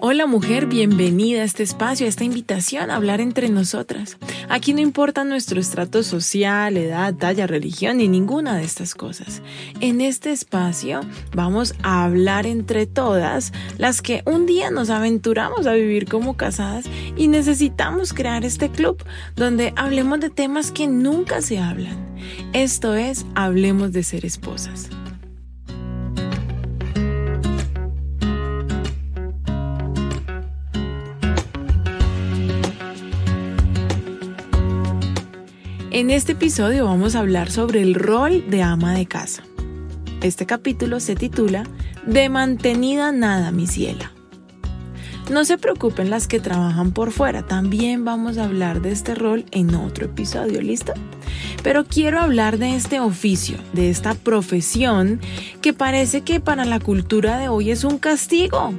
Hola mujer, bienvenida a este espacio, a esta invitación a hablar entre nosotras. Aquí no importa nuestro estrato social, edad, talla, religión ni ninguna de estas cosas. En este espacio vamos a hablar entre todas las que un día nos aventuramos a vivir como casadas y necesitamos crear este club donde hablemos de temas que nunca se hablan. Esto es Hablemos de ser esposas. En este episodio vamos a hablar sobre el rol de ama de casa. Este capítulo se titula De mantenida nada, mi ciela. No se preocupen las que trabajan por fuera, también vamos a hablar de este rol en otro episodio, ¿listo? Pero quiero hablar de este oficio, de esta profesión que parece que para la cultura de hoy es un castigo,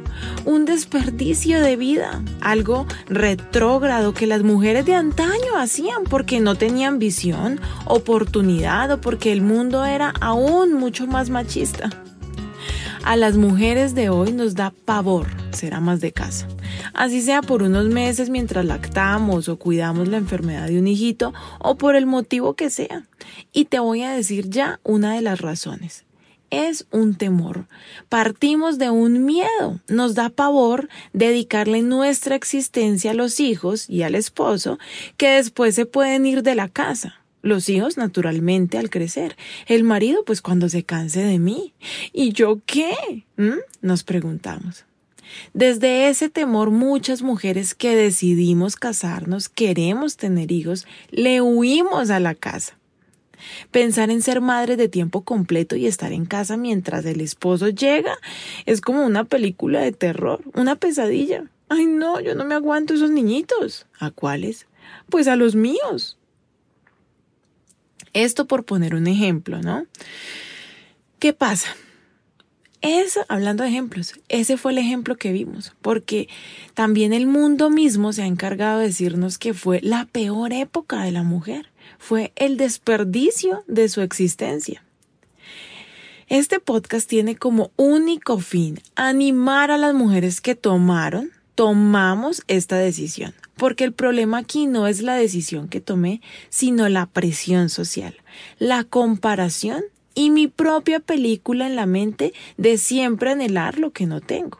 un desperdicio de vida, algo retrógrado que las mujeres de antaño hacían porque no tenían visión, oportunidad o porque el mundo era aún mucho más machista. A las mujeres de hoy nos da pavor ser amas de casa. Así sea por unos meses mientras lactamos o cuidamos la enfermedad de un hijito o por el motivo que sea. Y te voy a decir ya una de las razones. Es un temor. Partimos de un miedo. Nos da pavor dedicarle nuestra existencia a los hijos y al esposo que después se pueden ir de la casa. Los hijos, naturalmente, al crecer. El marido, pues cuando se canse de mí. ¿Y yo qué? ¿Mm? Nos preguntamos. Desde ese temor, muchas mujeres que decidimos casarnos, queremos tener hijos, le huimos a la casa. Pensar en ser madre de tiempo completo y estar en casa mientras el esposo llega es como una película de terror, una pesadilla. Ay, no, yo no me aguanto esos niñitos. ¿A cuáles? Pues a los míos. Esto por poner un ejemplo, ¿no? ¿Qué pasa? Eso, hablando de ejemplos, ese fue el ejemplo que vimos, porque también el mundo mismo se ha encargado de decirnos que fue la peor época de la mujer, fue el desperdicio de su existencia. Este podcast tiene como único fin animar a las mujeres que tomaron, tomamos esta decisión, porque el problema aquí no es la decisión que tomé, sino la presión social, la comparación y mi propia película en la mente de siempre anhelar lo que no tengo.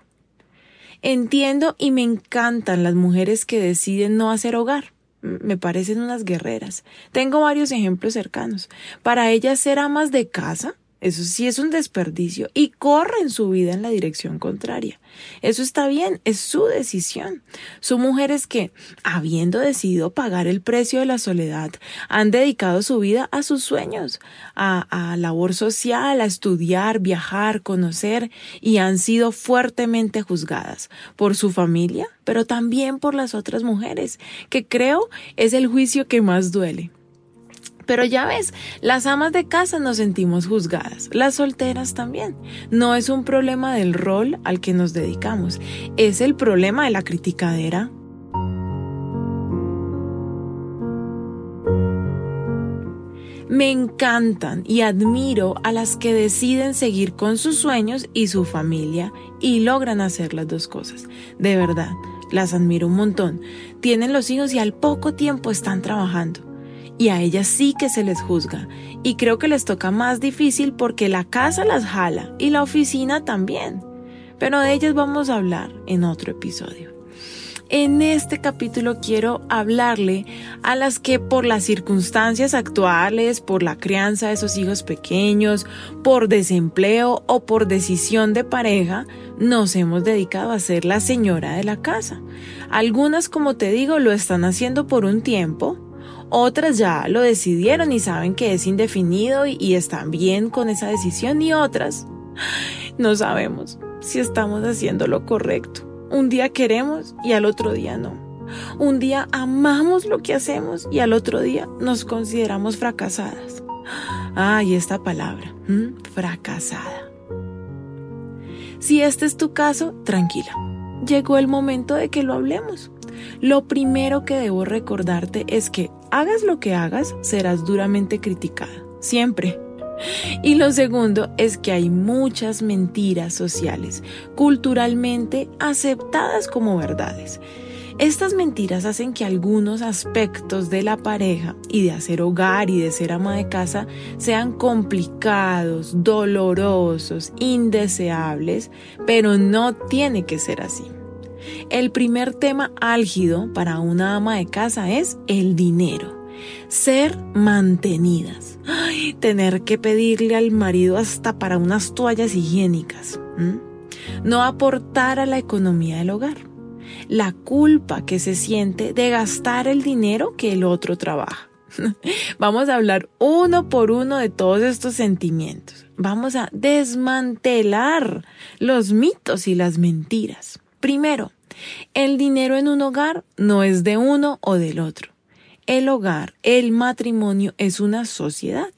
Entiendo y me encantan las mujeres que deciden no hacer hogar. Me parecen unas guerreras. Tengo varios ejemplos cercanos. Para ellas ser amas de casa eso sí es un desperdicio y corren su vida en la dirección contraria. Eso está bien, es su decisión. Son mujeres que, habiendo decidido pagar el precio de la soledad, han dedicado su vida a sus sueños, a, a labor social, a estudiar, viajar, conocer y han sido fuertemente juzgadas por su familia, pero también por las otras mujeres, que creo es el juicio que más duele. Pero ya ves, las amas de casa nos sentimos juzgadas, las solteras también. No es un problema del rol al que nos dedicamos, es el problema de la criticadera. Me encantan y admiro a las que deciden seguir con sus sueños y su familia y logran hacer las dos cosas. De verdad, las admiro un montón. Tienen los hijos y al poco tiempo están trabajando y a ellas sí que se les juzga. Y creo que les toca más difícil porque la casa las jala y la oficina también. Pero de ellas vamos a hablar en otro episodio. En este capítulo quiero hablarle a las que por las circunstancias actuales, por la crianza de sus hijos pequeños, por desempleo o por decisión de pareja, nos hemos dedicado a ser la señora de la casa. Algunas, como te digo, lo están haciendo por un tiempo, otras ya lo decidieron y saben que es indefinido y, están bien con esa decisión y otras no sabemos si estamos haciendo lo correcto. Un día queremos y al otro día no. Un día amamos lo que hacemos y al otro día nos consideramos fracasadas. Ay, esta palabra, fracasada. Si este es tu caso, tranquila. Llegó el momento de que lo hablemos. Lo primero que debo recordarte es que hagas lo que hagas, serás duramente criticada. Siempre. Y lo segundo es que hay muchas mentiras sociales, culturalmente aceptadas como verdades. Estas mentiras hacen que algunos aspectos de la pareja y de hacer hogar y de ser ama de casa sean complicados, dolorosos, indeseables, pero no tiene que ser así. El primer tema álgido para una ama de casa es el dinero. Ser mantenidas. tener que pedirle al marido hasta para unas toallas higiénicas. No aportar a la economía del hogar. La culpa que se siente de gastar el dinero que el otro trabaja. Vamos a hablar uno por uno de todos estos sentimientos. Vamos a desmantelar los mitos y las mentiras. Primero, el dinero en un hogar no es de uno o del otro. El hogar, el matrimonio es una sociedad.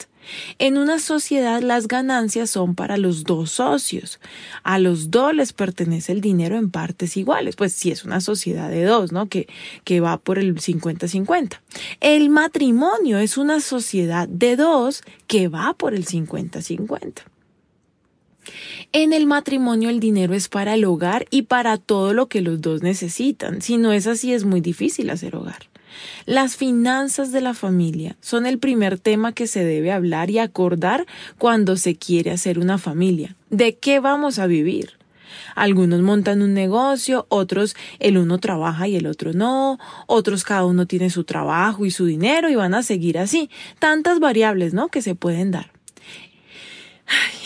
En una sociedad las ganancias son para los dos socios. A los dos les pertenece el dinero en partes iguales. Pues si es una sociedad de dos, ¿no? Que, que va por el 50-50. El matrimonio es una sociedad de dos que va por el 50-50. En el matrimonio el dinero es para el hogar y para todo lo que los dos necesitan. Si no es así es muy difícil hacer hogar. Las finanzas de la familia son el primer tema que se debe hablar y acordar cuando se quiere hacer una familia. ¿De qué vamos a vivir? Algunos montan un negocio, otros el uno trabaja y el otro no, otros cada uno tiene su trabajo y su dinero y van a seguir así. Tantas variables, ¿no? que se pueden dar.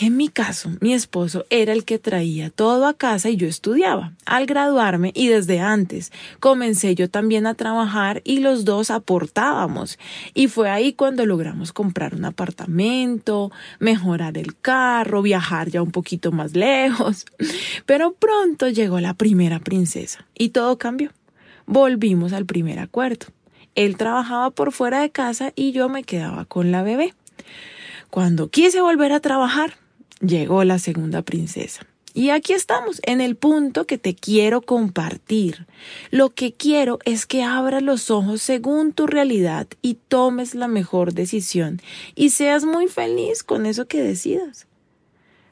En mi caso, mi esposo era el que traía todo a casa y yo estudiaba. Al graduarme y desde antes, comencé yo también a trabajar y los dos aportábamos. Y fue ahí cuando logramos comprar un apartamento, mejorar el carro, viajar ya un poquito más lejos. Pero pronto llegó la primera princesa y todo cambió. Volvimos al primer acuerdo. Él trabajaba por fuera de casa y yo me quedaba con la bebé. Cuando quise volver a trabajar, llegó la segunda princesa. Y aquí estamos, en el punto que te quiero compartir. Lo que quiero es que abras los ojos según tu realidad y tomes la mejor decisión y seas muy feliz con eso que decidas.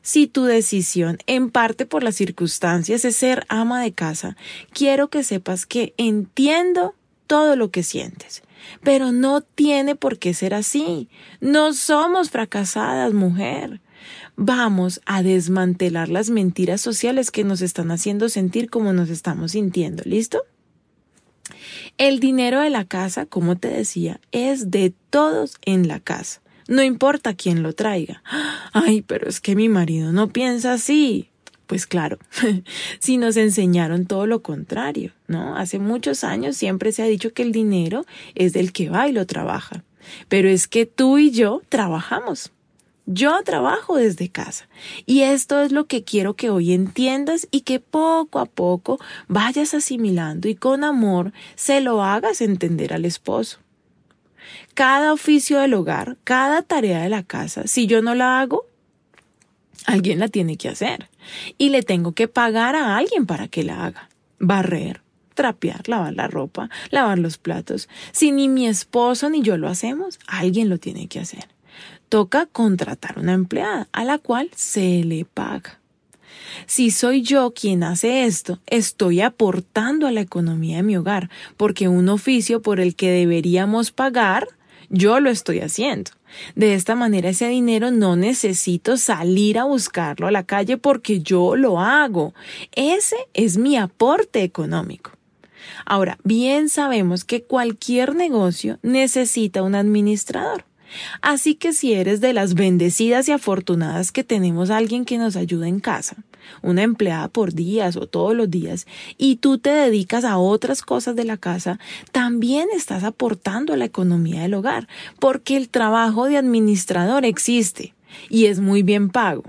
Si tu decisión, en parte por las circunstancias, es ser ama de casa, quiero que sepas que entiendo todo lo que sientes. Pero no tiene por qué ser así. No somos fracasadas, mujer. Vamos a desmantelar las mentiras sociales que nos están haciendo sentir como nos estamos sintiendo. ¿Listo? El dinero de la casa, como te decía, es de todos en la casa. No importa quién lo traiga. Ay, pero es que mi marido no piensa así. Pues claro, si nos enseñaron todo lo contrario, ¿no? Hace muchos años siempre se ha dicho que el dinero es del que va y lo trabaja. Pero es que tú y yo trabajamos. Yo trabajo desde casa y esto es lo que quiero que hoy entiendas y que poco a poco vayas asimilando y con amor se lo hagas entender al esposo. Cada oficio del hogar, cada tarea de la casa, si yo no la hago, alguien la tiene que hacer y le tengo que pagar a alguien para que la haga. Barrer, trapear, lavar la ropa, lavar los platos. Si ni mi esposo ni yo lo hacemos, alguien lo tiene que hacer. Toca contratar una empleada a la cual se le paga. Si soy yo quien hace esto, estoy aportando a la economía de mi hogar, porque un oficio por el que deberíamos pagar, yo lo estoy haciendo. De esta manera ese dinero no necesito salir a buscarlo a la calle porque yo lo hago. Ese es mi aporte económico. Ahora, bien sabemos que cualquier negocio necesita un administrador. Así que si eres de las bendecidas y afortunadas que tenemos a alguien que nos ayuda en casa, una empleada por días o todos los días, y tú te dedicas a otras cosas de la casa, también estás aportando a la economía del hogar, porque el trabajo de administrador existe y es muy bien pago.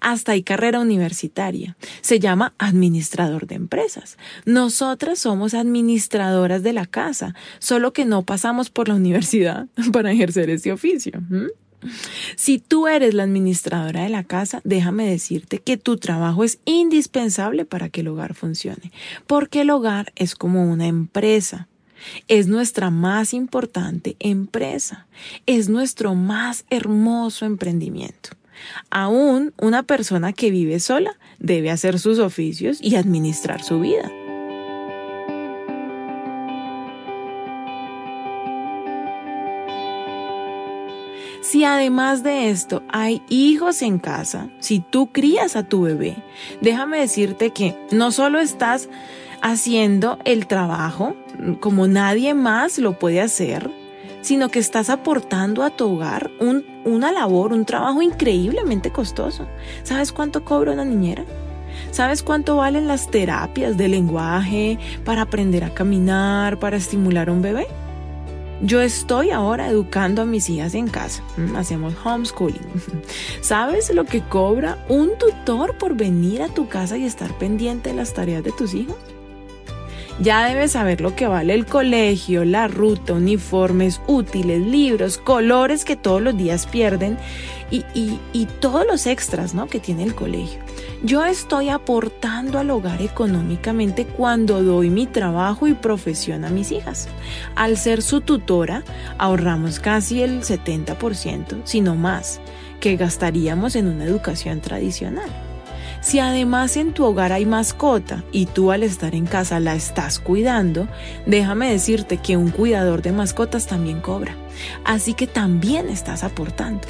Hasta hay carrera universitaria. Se llama administrador de empresas. Nosotras somos administradoras de la casa, solo que no pasamos por la universidad para ejercer ese oficio. Si tú eres la administradora de la casa, déjame decirte que tu trabajo es indispensable para que el hogar funcione, porque el hogar es como una empresa. Es nuestra más importante empresa. Es nuestro más hermoso emprendimiento. Aún una persona que vive sola debe hacer sus oficios y administrar su vida. Si además de esto hay hijos en casa, si tú crías a tu bebé, déjame decirte que no solo estás haciendo el trabajo como nadie más lo puede hacer, sino que estás aportando a tu hogar una labor, un trabajo increíblemente costoso. ¿Sabes cuánto cobra una niñera? ¿Sabes cuánto valen las terapias de lenguaje para aprender a caminar, para estimular a un bebé? Yo estoy ahora educando a mis hijas en casa. Mm, hacemos homeschooling. ¿Sabes lo que cobra un tutor por venir a tu casa y estar pendiente de las tareas de tus hijos? Ya debes saber lo que vale el colegio, la ruta, uniformes, útiles, libros, colores que todos los días pierden y, y todos los extras ¿no? que tiene el colegio. Yo estoy aportando al hogar económicamente cuando doy mi trabajo y profesión a mis hijas. Al ser su tutora, ahorramos casi el 70%, si no más, que gastaríamos en una educación tradicional. Si además en tu hogar hay mascota y tú al estar en casa la estás cuidando, déjame decirte que un cuidador de mascotas también cobra. Así que también estás aportando.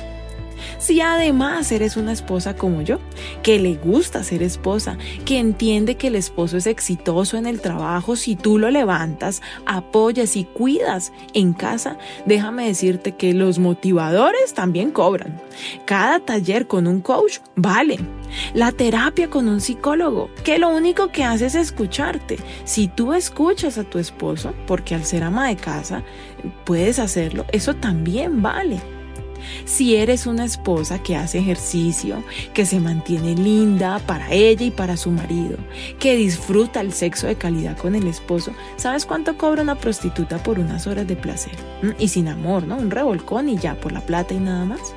Si además eres una esposa como yo, que le gusta ser esposa, que entiende que el esposo es exitoso en el trabajo, si tú lo levantas, apoyas y cuidas en casa, déjame decirte que los motivadores también cobran. Cada taller con un coach vale. La terapia con un psicólogo, que lo único que hace es escucharte. Si tú escuchas a tu esposo, porque al ser ama de casa puedes hacerlo, eso también vale. Si eres una esposa que hace ejercicio, que se mantiene linda para ella y para su marido, que disfruta el sexo de calidad con el esposo, ¿sabes cuánto cobra una prostituta por unas horas de placer? Mm, y sin amor, ¿no? Un revolcón y ya por la plata y nada más.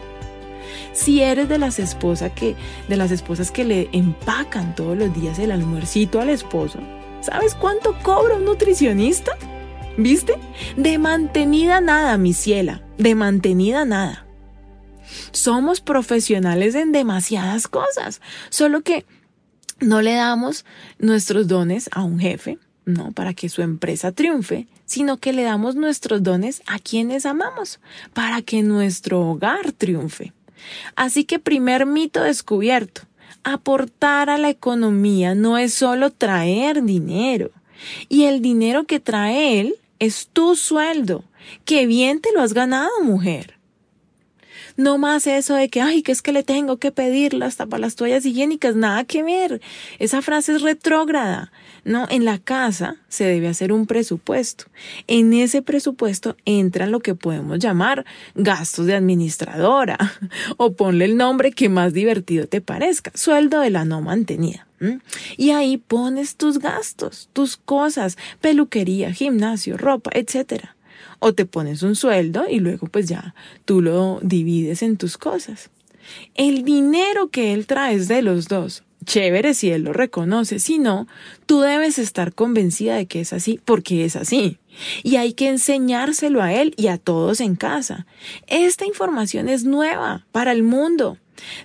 Si eres de las esposas que de las esposas que le empacan todos los días el almuercito al esposo, ¿sabes cuánto cobra un nutricionista? ¿Viste? De mantenida nada, mi ciela, de mantenida nada. Somos profesionales en demasiadas cosas, solo que no le damos nuestros dones a un jefe, no para que su empresa triunfe, sino que le damos nuestros dones a quienes amamos, para que nuestro hogar triunfe. Así que primer mito descubierto, aportar a la economía no es solo traer dinero, y el dinero que trae él es tu sueldo. Qué bien te lo has ganado, mujer. No más eso de que, ay, que es que le tengo que pedirla hasta para las toallas higiénicas, nada que ver. Esa frase es retrógrada. No, en la casa se debe hacer un presupuesto. En ese presupuesto entran lo que podemos llamar gastos de administradora o ponle el nombre que más divertido te parezca, sueldo de la no mantenida. Y ahí pones tus gastos, tus cosas, peluquería, gimnasio, ropa, etcétera o te pones un sueldo y luego pues ya tú lo divides en tus cosas. El dinero que él trae es de los dos. Chévere si él lo reconoce, si no, tú debes estar convencida de que es así, porque es así. Y hay que enseñárselo a él y a todos en casa. Esta información es nueva para el mundo.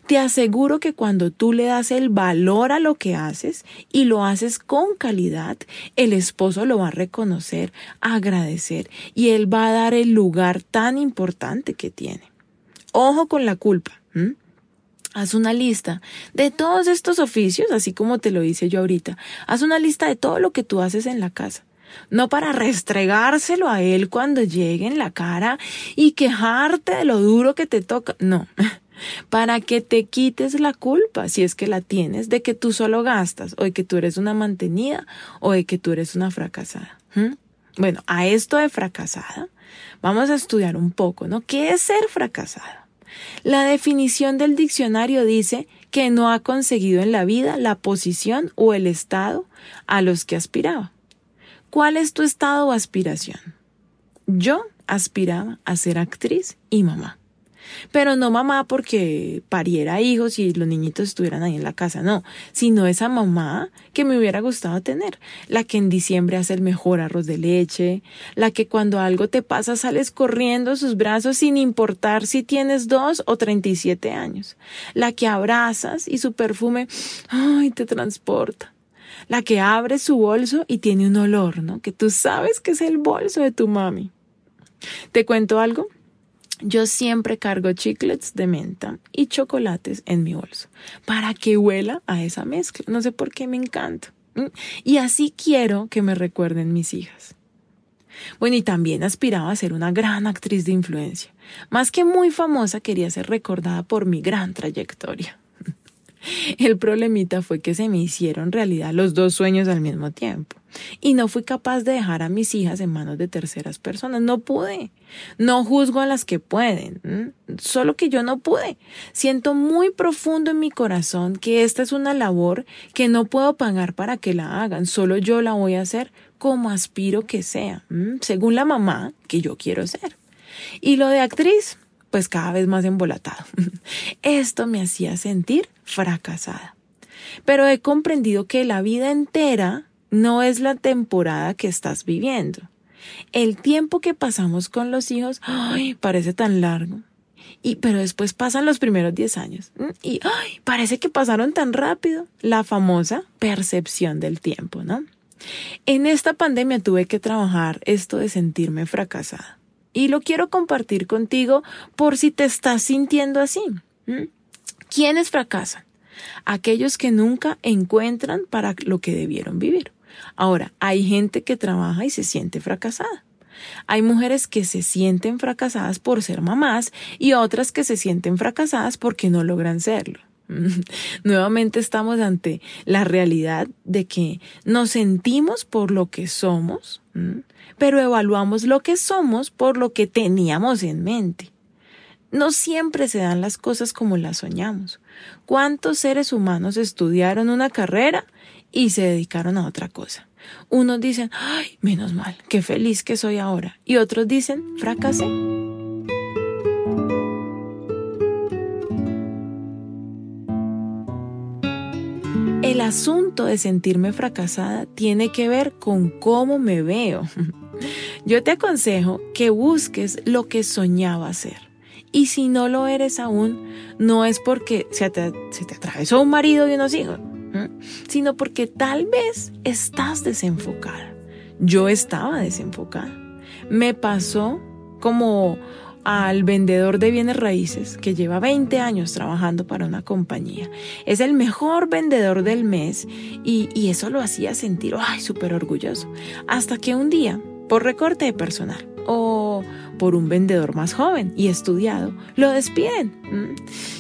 Te aseguro que cuando tú le das el valor a lo que haces y lo haces con calidad, el esposo lo va a reconocer, agradecer y él va a dar el lugar tan importante que tiene. Ojo con la culpa. Haz una lista de todos estos oficios, así como te lo hice yo ahorita. Haz una lista de todo lo que tú haces en la casa no para restregárselo a él cuando llegue en la cara y quejarte de lo duro que te toca. No, para que te quites la culpa, si es que la tienes, de que tú solo gastas, o de que tú eres una mantenida, o de que tú eres una fracasada. Bueno, a esto de fracasada, vamos a estudiar un poco, ¿no? ¿Qué es ser fracasada? La definición del diccionario dice que no ha conseguido en la vida la posición o el estado a los que aspiraba. ¿Cuál es tu estado o aspiración? Yo aspiraba a ser actriz y mamá. Pero no mamá porque pariera hijos y los niñitos estuvieran ahí en la casa, no, sino esa mamá que me hubiera gustado tener, la que en diciembre hace el mejor arroz de leche, la que cuando algo te pasa sales corriendo a sus brazos sin importar si tienes dos o treinta y siete años, la que abrazas y su perfume, ay, te transporta la que abre su bolso y tiene un olor, ¿no? Que tú sabes que es el bolso de tu mami. ¿Te cuento algo? Yo siempre cargo chiclets de menta y chocolates en mi bolso para que huela a esa mezcla. No sé por qué me encanta. Y así quiero que me recuerden mis hijas. Bueno, y también aspiraba a ser una gran actriz de influencia. Más que muy famosa, quería ser recordada por mi gran trayectoria. El problemita fue que se me hicieron realidad los dos sueños al mismo tiempo. Y no fui capaz de dejar a mis hijas en manos de terceras personas. No pude. No juzgo a las que pueden. Solo que yo no pude. Siento muy profundo en mi corazón que esta es una labor que no puedo pagar para que la hagan. Solo yo la voy a hacer como aspiro que sea. Según la mamá que yo quiero ser. Y lo de actriz, pues cada vez más embolatado. Esto me hacía sentir fracasada. Pero he comprendido que la vida entera no es la temporada que estás viviendo. El tiempo que pasamos con los hijos, ay, parece tan largo. Y, pero después pasan los primeros 10 años. Y parece que pasaron tan rápido. La famosa percepción del tiempo, ¿no? En esta pandemia tuve que trabajar esto de sentirme fracasada y lo quiero compartir contigo por si te estás sintiendo así. ¿Quiénes fracasan? Aquellos que nunca encuentran para lo que debieron vivir. Ahora, hay gente que trabaja y se siente fracasada. Hay mujeres que se sienten fracasadas por ser mamás y otras que se sienten fracasadas porque no logran serlo. Nuevamente estamos ante la realidad de que nos sentimos por lo que somos, pero evaluamos lo que somos por lo que teníamos en mente. No siempre se dan las cosas como las soñamos. ¿Cuántos seres humanos estudiaron una carrera y se dedicaron a otra cosa? Unos dicen, ay, menos mal, qué feliz que soy ahora. Y otros dicen, fracasé. El asunto de sentirme fracasada tiene que ver con cómo me veo. Yo te aconsejo que busques lo que soñaba hacer. Y si no lo eres aún, no es porque se te, atravesó un marido y unos hijos, sino porque tal vez estás desenfocada. Yo estaba desenfocada. Me pasó como al vendedor de bienes raíces que lleva 20 años trabajando para una compañía. Es el mejor vendedor del mes y, y eso lo hacía sentir, súper orgulloso. Hasta que un día, por recorte de personal o por un vendedor más joven y estudiado, lo despiden.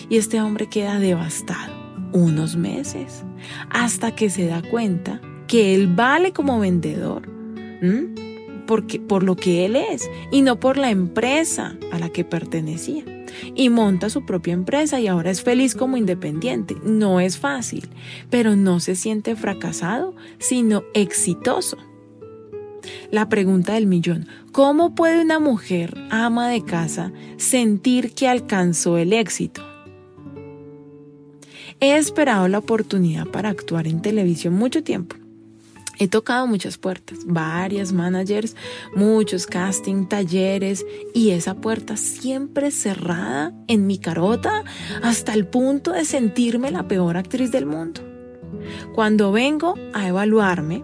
Y este hombre queda devastado unos meses hasta que se da cuenta que él vale como vendedor porque, por lo que él es y no por la empresa a la que pertenecía. Y monta su propia empresa y ahora es feliz como independiente. No es fácil, pero no se siente fracasado, sino exitoso. La pregunta del millón, ¿cómo puede una mujer ama de casa sentir que alcanzó el éxito? He esperado la oportunidad para actuar en televisión mucho tiempo He tocado muchas puertas, varias managers, muchos casting, talleres y esa puerta siempre cerrada en mi carota hasta el punto de sentirme la peor actriz del mundo. Cuando vengo a evaluarme,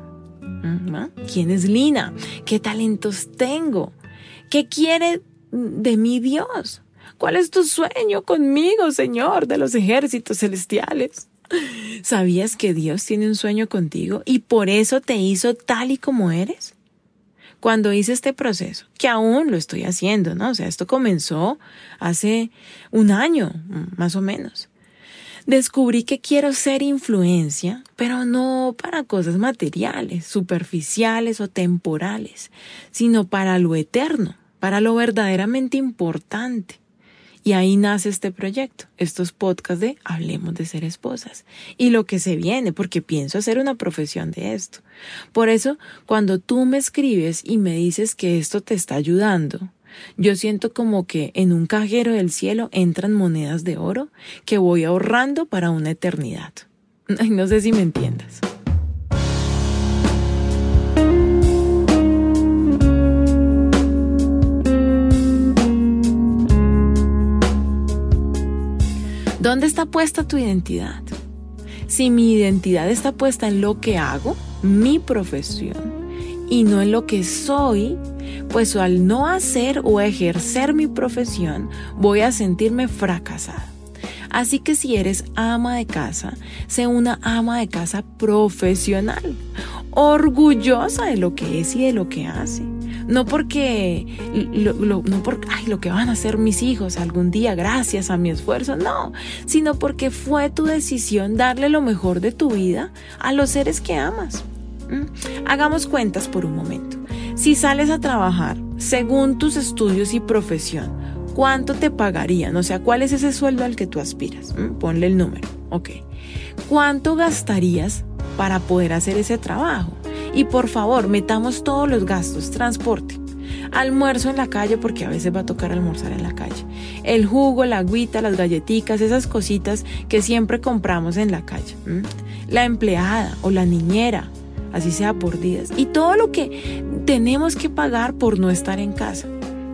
¿quién es Lina? ¿Qué talentos tengo? ¿Qué quiere de mí Dios? ¿Cuál es tu sueño conmigo, Señor, de los ejércitos celestiales? ¿Sabías que Dios tiene un sueño contigo y por eso te hizo tal y como eres? Cuando hice este proceso, que aún lo estoy haciendo, ¿no? O sea, esto comenzó hace un año, más o menos. Descubrí que quiero ser influencia, pero no para cosas materiales, superficiales o temporales, sino para lo eterno, para lo verdaderamente importante. Y ahí nace este proyecto, estos podcasts de Hablemos de ser esposas y lo que se viene, porque pienso hacer una profesión de esto. Por eso, cuando tú me escribes y me dices que esto te está ayudando, Yo siento como que en un cajero del cielo entran monedas de oro que voy ahorrando para una eternidad. No sé si me entiendas. ¿Dónde está puesta tu identidad? Si mi identidad está puesta en lo que hago, mi profesión, y no en lo que soy, pues al no hacer o ejercer mi profesión, voy a sentirme fracasada. Así que si eres ama de casa, sé una ama de casa profesional, orgullosa de lo que es y de lo que hace no porque lo, no porque ay, lo que van a hacer mis hijos algún día gracias a mi esfuerzo, no, sino porque fue tu decisión darle lo mejor de tu vida a los seres que amas. ¿Mm? Hagamos cuentas por un momento. Si sales a trabajar según tus estudios y profesión, ¿cuánto te pagarían? O sea, ¿cuál es ese sueldo al que tú aspiras? ¿Mm? Ponle el número. Ok. ¿Cuánto gastarías para poder hacer ese trabajo? Y por favor, metamos todos los gastos, transporte, almuerzo en la calle porque a veces va a tocar almorzar en la calle, el jugo, la agüita, las galletitas, esas cositas que siempre compramos en la calle, la empleada o la niñera, así sea por días, y todo lo que tenemos que pagar por no estar en casa.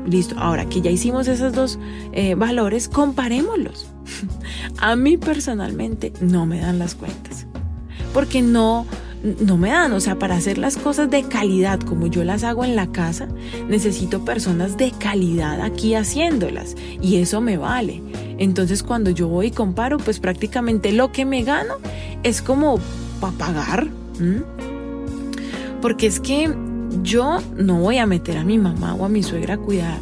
Listo, ahora que ya hicimos esos dos eh, valores, comparémoslos. a mí personalmente no me dan las cuentas, porque no no me dan. O sea, para hacer las cosas de calidad como yo las hago en la casa, necesito personas de calidad aquí haciéndolas. Y eso me vale. Entonces cuando yo voy y comparo, pues prácticamente lo que me gano es como para pagar. Porque es que yo no voy a meter a mi mamá o a mi suegra a cuidar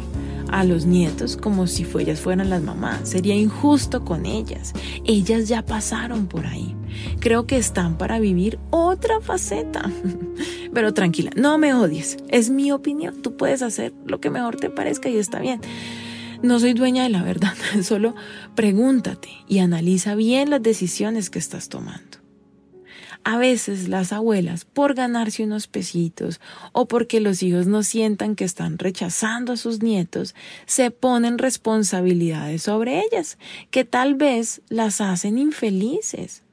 a los nietos como si ellas fueran las mamás. Sería injusto con ellas. Ellas ya pasaron por ahí. Creo que están para vivir otra faceta. Pero tranquila, no me odies. Es mi opinión. Tú puedes hacer lo que mejor te parezca y está bien. No soy dueña de la verdad. Solo pregúntate y analiza bien las decisiones que estás tomando. A veces las abuelas, por ganarse unos pesitos o porque los hijos no sientan que están rechazando a sus nietos, se ponen responsabilidades sobre ellas, que tal vez las hacen infelices.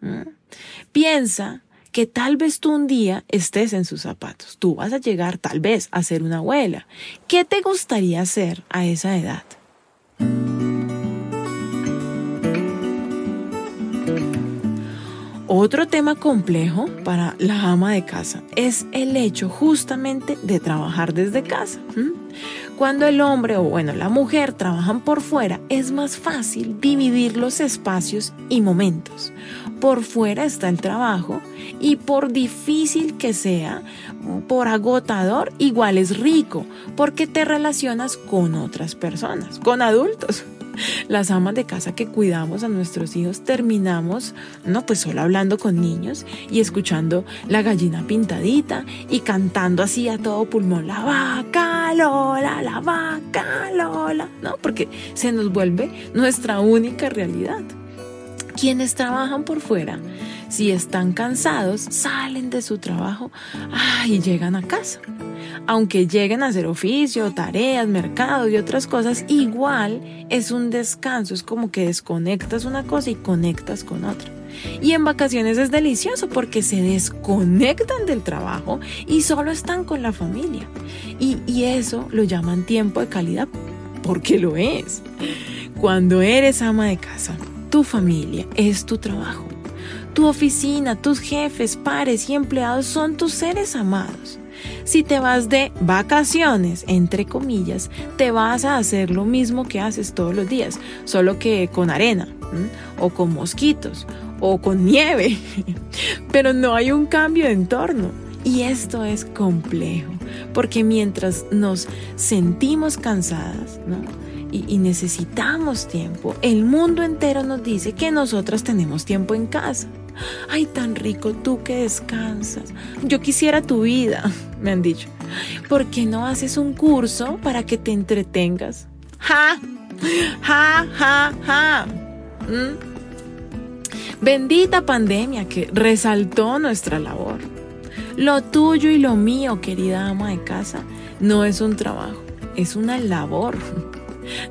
Piensa que tal vez tú un día estés en sus zapatos. Tú vas a llegar tal vez a ser una abuela. ¿Qué te gustaría hacer a esa edad? Otro tema complejo para la ama de casa es el hecho justamente de trabajar desde casa. Cuando el hombre o bueno, la mujer trabajan por fuera, es más fácil dividir los espacios y momentos. Por fuera está el trabajo y por difícil que sea, por agotador, igual es rico, porque te relacionas con otras personas, con adultos las amas de casa que cuidamos a nuestros hijos terminamos, no, pues solo hablando con niños y escuchando la gallina pintadita y cantando así a todo pulmón, la vaca Lola, la vaca Lola, ¿no? Porque se nos vuelve nuestra única realidad. Quienes trabajan por fuera, si están cansados, salen de su trabajo y llegan a casa aunque lleguen a hacer oficio, tareas, mercado y otras cosas, igual es un descanso, es como que desconectas una cosa y conectas con otra. Y en vacaciones es delicioso porque se desconectan del trabajo y solo están con la familia. Y, y eso lo llaman tiempo de calidad porque lo es. Cuando eres ama de casa, tu familia es tu trabajo. Tu oficina, tus jefes, pares y empleados son tus seres amados. Si te vas de vacaciones, entre comillas, te vas a hacer lo mismo que haces todos los días, solo que con arena, o con mosquitos, o con nieve. Pero no hay un cambio de entorno. Y esto es complejo, porque mientras nos sentimos cansadas, y, necesitamos tiempo, el mundo entero nos dice que nosotras tenemos tiempo en casa. Ay, tan rico tú que descansas. Yo quisiera tu vida, me han dicho. ¿Por qué no haces un curso para que te entretengas? ¡Ja! ¡Ja, ja, ja! ¿Mm? Bendita pandemia que resaltó nuestra labor. Lo tuyo y lo mío, querida ama de casa, no es un trabajo, es una labor.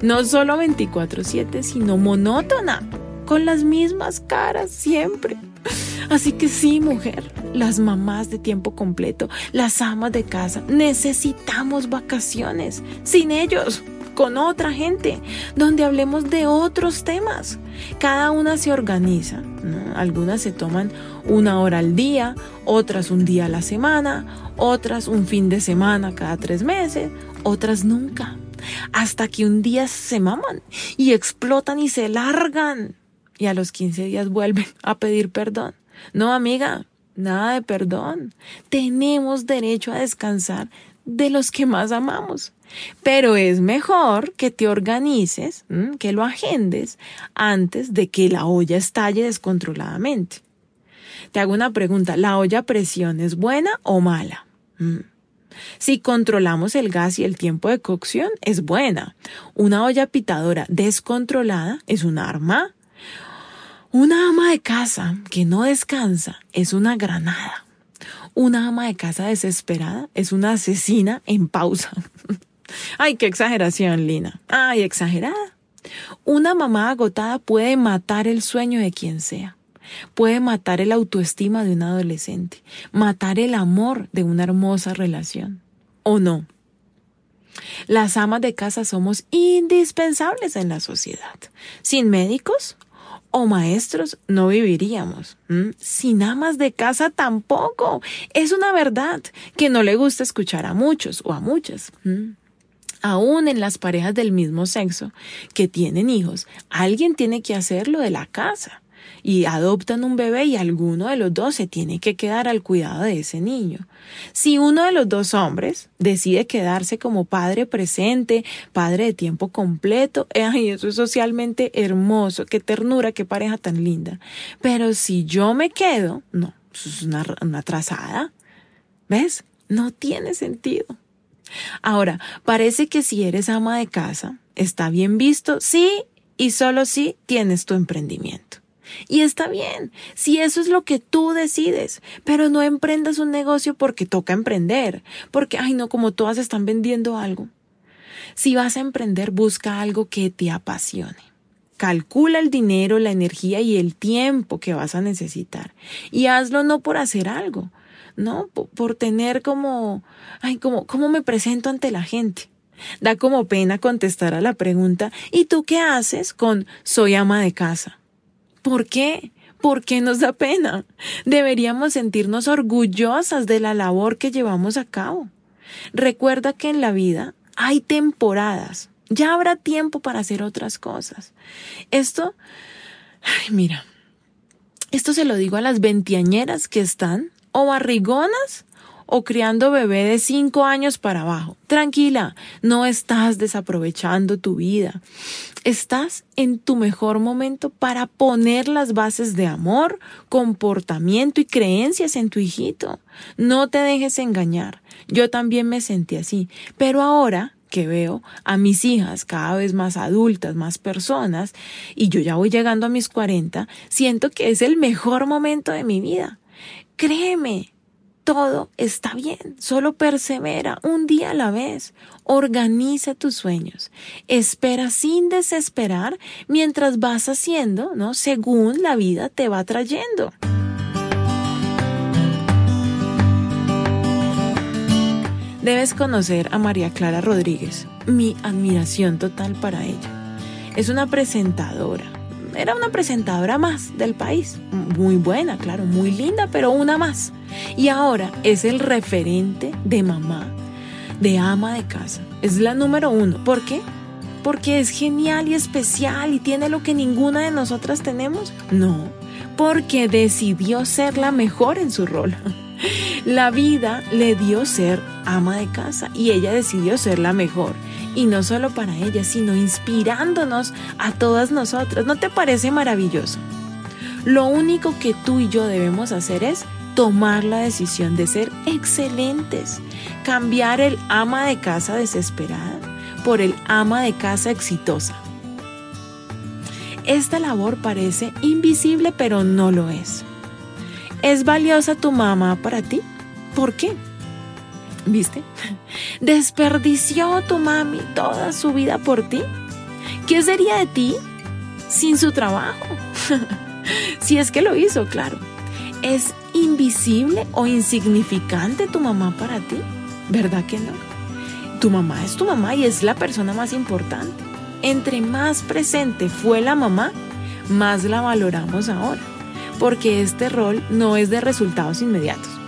No solo 24/7, sino monótona, con las mismas caras siempre. Así que sí, mujer, las mamás de tiempo completo, las amas de casa, necesitamos vacaciones. Sin ellos, con otra gente, donde hablemos de otros temas. Cada una se organiza. Algunas se toman una hora al día, otras un día a la semana, otras un fin de semana cada tres meses, otras nunca. Hasta que un día se maman y explotan y se largan. Y a los 15 días vuelven a pedir perdón. No, amiga, nada de perdón. Tenemos derecho a descansar de los que más amamos. Pero es mejor que te organices, que lo agendes antes de que la olla estalle descontroladamente. Te hago una pregunta, ¿la olla presión es buena o mala? Si controlamos el gas y el tiempo de cocción, es buena. Una olla pitadora descontrolada es un arma. Una ama de casa que no descansa es una granada. Una ama de casa desesperada es una asesina en pausa. Ay, qué exageración, Lina. Ay, exagerada. Una mamá agotada puede matar el sueño de quien sea. Puede matar el autoestima de un adolescente, matar el amor de una hermosa relación. ¿O no? Las amas de casa somos indispensables en la sociedad. Sin médicos, o maestros no viviríamos. Sin amas de casa tampoco. Es una verdad que no le gusta escuchar a muchos o a muchas. Aún en las parejas del mismo sexo que tienen hijos, alguien tiene que hacer lo de la casa y adoptan un bebé y alguno de los dos se tiene que quedar al cuidado de ese niño. Si uno de los dos hombres decide quedarse como padre presente, padre de tiempo completo, ay, eso es socialmente hermoso, qué ternura, qué pareja tan linda. Pero si yo me quedo, no, eso es una, una trazada. ¿Ves? No tiene sentido. Ahora, parece que si eres ama de casa, está bien visto, sí, y solo si tienes tu emprendimiento. Y está bien, si eso es lo que tú decides, pero no emprendas un negocio porque toca emprender, porque, ay no, como todas están vendiendo algo. Si vas a emprender, busca algo que te apasione. Calcula el dinero, la energía y el tiempo que vas a necesitar. Y hazlo no por hacer algo, no por, tener como, ay, como, ¿cómo me presento ante la gente? Da como pena contestar a la pregunta, ¿y tú qué haces con soy ama de casa? ¿Por qué? ¿Por qué nos da pena? Deberíamos sentirnos orgullosas de la labor que llevamos a cabo. Recuerda que en la vida hay temporadas. Ya habrá tiempo para hacer otras cosas. Esto, ay, mira, esto se lo digo a las veintiañeras que están o barrigonas o criando bebé de cinco años para abajo. Tranquila, no estás desaprovechando tu vida. Estás en tu mejor momento para poner las bases de amor, comportamiento y creencias en tu hijito. No te dejes engañar. Yo también me sentí así, pero ahora que veo a mis hijas cada vez más adultas, más personas, y yo ya voy llegando a mis 40, siento que es el mejor momento de mi vida. Créeme, todo está bien, solo persevera un día a la vez, organiza tus sueños, espera sin desesperar mientras vas haciendo, ¿no? Según la vida te va trayendo. Debes conocer a María Clara Rodríguez, mi admiración total para ella. Es una presentadora, era una presentadora más del país. Muy buena, claro, muy linda, pero una más. Y ahora es el referente de mamá, de ama de casa. Es la número uno. ¿Por qué? Porque es genial y especial y tiene lo que ninguna de nosotras tenemos. No, porque decidió ser la mejor en su rol. La vida le dio ser ama de casa y ella decidió ser la mejor. Y no solo para ella, sino inspirándonos a todas nosotras. ¿No te parece maravilloso? Lo único que tú y yo debemos hacer es tomar la decisión de ser excelentes, cambiar el ama de casa desesperada por el ama de casa exitosa. Esta labor parece invisible, pero no lo es. ¿Es valiosa tu mamá para ti? ¿Por qué? ¿Viste? Desperdició tu mami toda su vida por ti. ¿Qué sería de ti sin su trabajo? si es que lo hizo, claro. ¿Es invisible o insignificante tu mamá para ti? ¿Verdad que no? Tu mamá es tu mamá y es la persona más importante. Entre más presente fue la mamá, más la valoramos ahora, porque este rol no es de resultados inmediatos.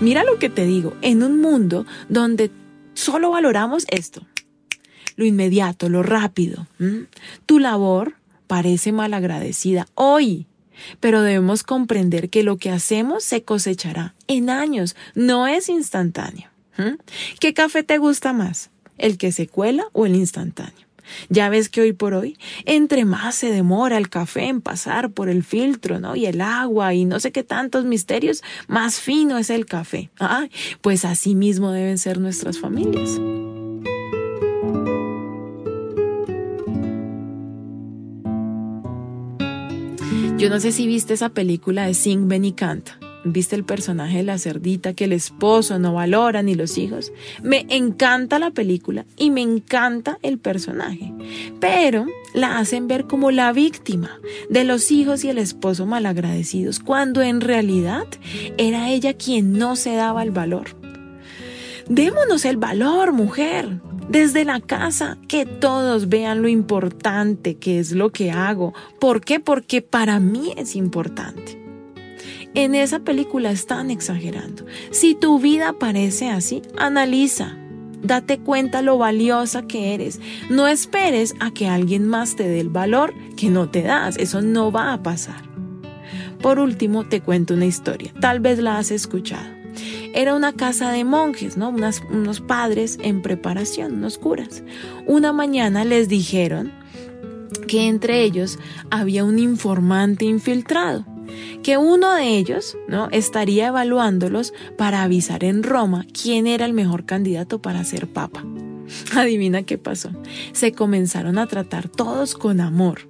Mira lo que te digo, en un mundo donde solo valoramos esto, lo inmediato, lo rápido, tu labor parece malagradecida hoy, pero debemos comprender que lo que hacemos se cosechará en años, no es instantáneo. ¿Qué café te gusta más? ¿El que se cuela o el instantáneo? Ya ves que hoy por hoy, entre más se demora el café en pasar por el filtro, ¿no? Y el agua y no sé qué tantos misterios, más fino es el café. Ah, pues así mismo deben ser nuestras familias. Yo no sé si viste esa película de Sing, Ben y Canta. ¿Viste el personaje de la cerdita que el esposo no valora ni los hijos? Me encanta la película y me encanta el personaje, pero la hacen ver como la víctima de los hijos y el esposo malagradecidos, cuando en realidad era ella quien no se daba el valor. Démonos el valor, mujer, desde la casa, que todos vean lo importante que es lo que hago. ¿Por qué? Porque para mí es importante. En esa película están exagerando. Si tu vida parece así, analiza. Date cuenta lo valiosa que eres. No esperes a que alguien más te dé el valor que no te das. Eso no va a pasar. Por último, te cuento una historia. Tal vez la has escuchado. Era una casa de monjes, ¿no? unos padres en preparación, unos curas. Una mañana les dijeron que entre ellos había un informante infiltrado que uno de ellos ¿no? estaría evaluándolos para avisar en Roma quién era el mejor candidato para ser papa. Adivina qué pasó. Se comenzaron a tratar todos con amor.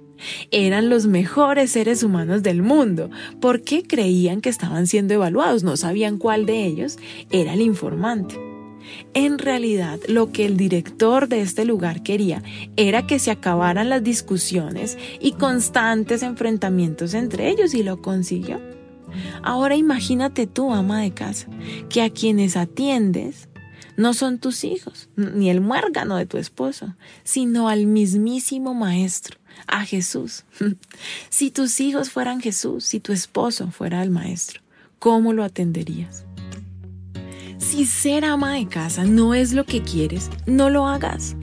Eran los mejores seres humanos del mundo. ¿Por qué creían que estaban siendo evaluados? No sabían cuál de ellos era el informante. En realidad, lo que el director de este lugar quería era que se acabaran las discusiones y constantes enfrentamientos entre ellos y lo consiguió. Ahora imagínate tú, ama de casa, que a quienes atiendes no son tus hijos, ni el muérgano de tu esposo, sino al mismísimo Maestro, a Jesús. si tus hijos fueran Jesús, si tu esposo fuera el Maestro, ¿cómo lo atenderías? Si ser ama de casa no es lo que quieres, no lo hagas.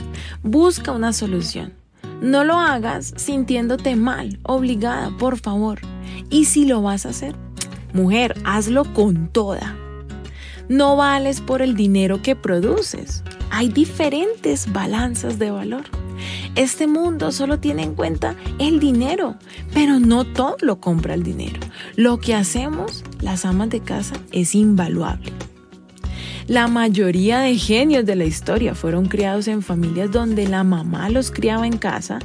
Busca una solución. No lo hagas sintiéndote mal, obligada, por favor. Y si lo vas a hacer, mujer, hazlo con toda. No vales por el dinero que produces. Hay diferentes balanzas de valor. Este mundo solo tiene en cuenta el dinero, pero no todo lo compra el dinero. Lo que hacemos, las amas de casa, es invaluable. La mayoría de genios de la historia fueron criados en familias donde la mamá los criaba en casa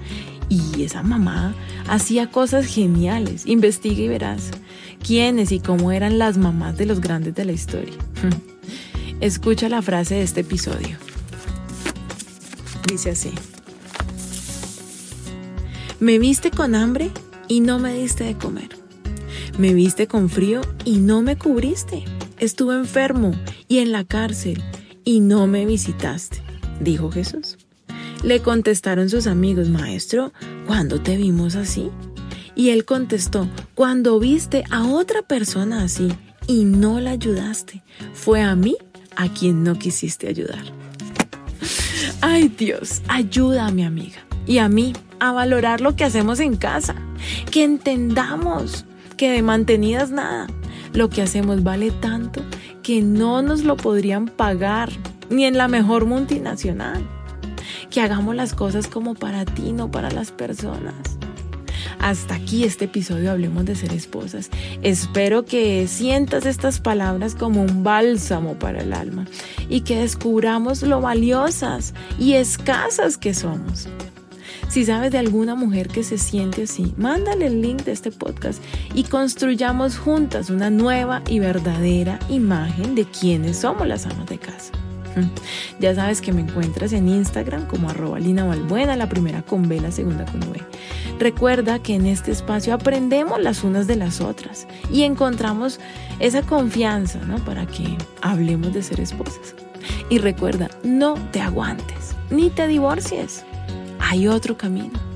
y esa mamá hacía cosas geniales. Investiga y verás quiénes y cómo eran las mamás de los grandes de la historia. Escucha la frase de este episodio. Dice así. Me viste con hambre y no me diste de comer. Me viste con frío y no me cubriste. Estuve enfermo y en la cárcel y no me visitaste, dijo Jesús. Le contestaron sus amigos, Maestro, ¿cuándo te vimos así? Y él contestó, cuando viste a otra persona así y no la ayudaste, fue a mí a quien no quisiste ayudar. Ay Dios, ayuda a mi amiga y a mí a valorar lo que hacemos en casa, que entendamos que de mantenidas nada, lo que hacemos vale tanto que no nos lo podrían pagar ni en la mejor multinacional. Que hagamos las cosas como para ti, no para las personas. Hasta aquí este episodio Hablemos de ser esposas. Espero que sientas estas palabras como un bálsamo para el alma y que descubramos lo valiosas y escasas que somos. Si sabes de alguna mujer que se siente así, mándale el link de este podcast y construyamos juntas una nueva y verdadera imagen de quienes somos las amas de casa. Ya sabes que me encuentras en Instagram como arroba Lina Balbuena, la primera con B, la segunda con V. Recuerda que en este espacio aprendemos las unas de las otras y encontramos esa confianza ¿no? para que hablemos de ser esposas. Y recuerda, no te aguantes ni te divorcies. Hay otro camino.